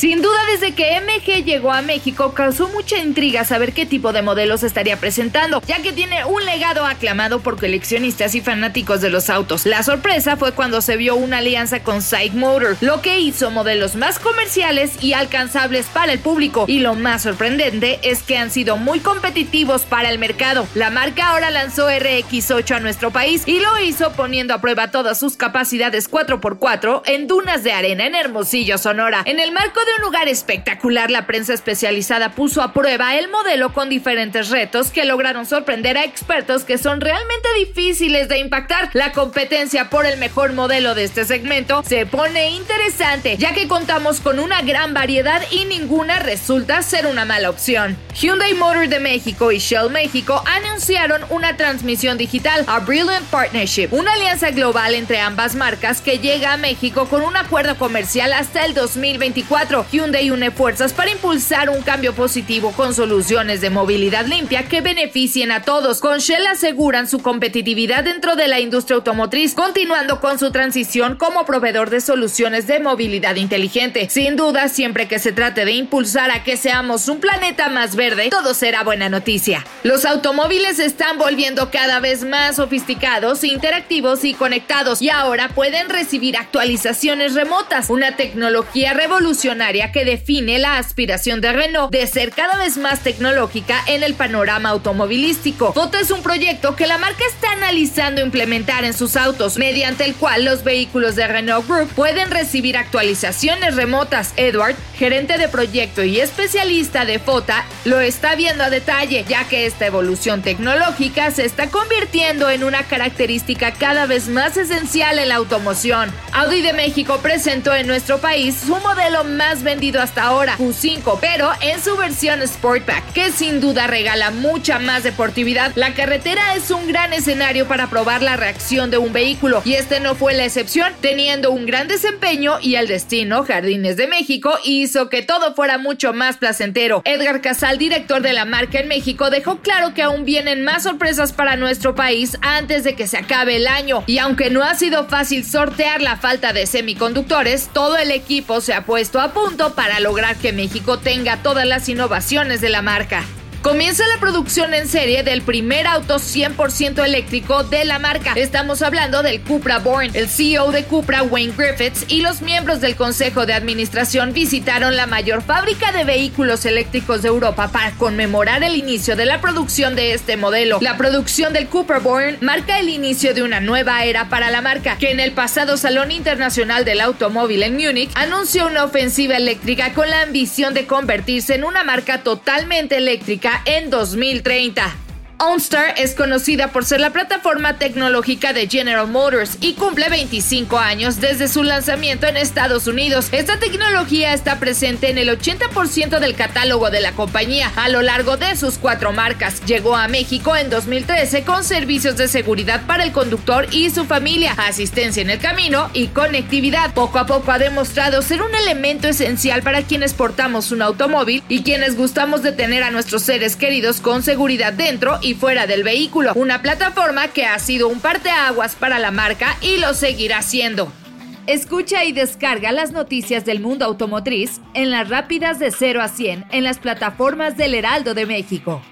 Sin duda, desde que MG llegó a México, causó mucha intriga saber qué tipo de modelos estaría presentando, ya que tiene un legado aclamado por coleccionistas y fanáticos de los autos. La sorpresa fue cuando se vio una alianza con Side Motor, lo que hizo modelos más comerciales y alcanzables para el público. Y lo más sorprendente es que han sido muy competitivos para el mercado. La marca ahora lanzó RX8 a nuestro país y lo hizo poniendo a prueba todas sus capacidades 4x4 en dunas de arena en Hermosillo, Sonora. En el marco de un lugar espectacular, la prensa especializada puso a prueba el modelo con diferentes retos que lograron sorprender a expertos que son realmente difíciles de impactar. La competencia por el mejor modelo de este segmento se pone interesante, ya que contamos con una gran variedad y ninguna resulta ser una mala opción. Hyundai Motor de México y Shell México anunciaron una transmisión digital, a Brilliant Partnership, una alianza global entre ambas marcas que llega a México con un acuerdo comercial hasta el 2024 Hyundai une fuerzas para impulsar un cambio positivo con soluciones de movilidad limpia que beneficien a todos. Con Shell aseguran su competitividad dentro de la industria automotriz, continuando con su transición como proveedor de soluciones de movilidad inteligente. Sin duda, siempre que se trate de impulsar a que seamos un planeta más verde, todo será buena noticia. Los automóviles están volviendo cada vez más sofisticados, interactivos y conectados y ahora pueden recibir actualizaciones remotas, una tecnología revolucionaria que define la aspiración de Renault de ser cada vez más tecnológica en el panorama automovilístico. Foto es un proyecto que la marca está analizando implementar en sus autos, mediante el cual los vehículos de Renault Group pueden recibir actualizaciones remotas. Edward, gerente de proyecto y especialista de FOTA, lo está viendo a detalle, ya que esta evolución tecnológica se está convirtiendo en una característica cada vez más esencial en la automoción. Audi de México presentó en nuestro país su modelo más vendido hasta ahora, Q5, pero en su versión Sportback, que sin duda regala mucha más deportividad. La carretera es un gran escenario para probar la reacción de un vehículo y este no fue la excepción, teniendo un gran desempeño y el destino, Jardines de México, hizo que todo fuera mucho más placentero. Edgar Casal, director de la marca en México, dejó claro que aún vienen más sorpresas para nuestro país antes de que se acabe el año y aunque no ha sido fácil sortear la falta de semiconductores, todo el equipo se ha puesto a punto para lograr que México tenga todas las innovaciones de la marca. Comienza la producción en serie del primer auto 100% eléctrico de la marca. Estamos hablando del Cupra Born. El CEO de Cupra, Wayne Griffiths, y los miembros del Consejo de Administración visitaron la mayor fábrica de vehículos eléctricos de Europa para conmemorar el inicio de la producción de este modelo. La producción del Cupra Born marca el inicio de una nueva era para la marca, que en el pasado Salón Internacional del Automóvil en Múnich anunció una ofensiva eléctrica con la ambición de convertirse en una marca totalmente eléctrica en 2030. OnStar es conocida por ser la plataforma tecnológica de General Motors y cumple 25 años desde su lanzamiento en Estados Unidos. Esta tecnología está presente en el 80% del catálogo de la compañía a lo largo de sus cuatro marcas. Llegó a México en 2013 con servicios de seguridad para el conductor y su familia, asistencia en el camino y conectividad. Poco a poco ha demostrado ser un elemento esencial para quienes portamos un automóvil y quienes gustamos de tener a nuestros seres queridos con seguridad dentro fuera del vehículo, una plataforma que ha sido un parteaguas para la marca y lo seguirá siendo. Escucha y descarga las noticias del mundo automotriz en las rápidas de 0 a 100 en las plataformas del Heraldo de México.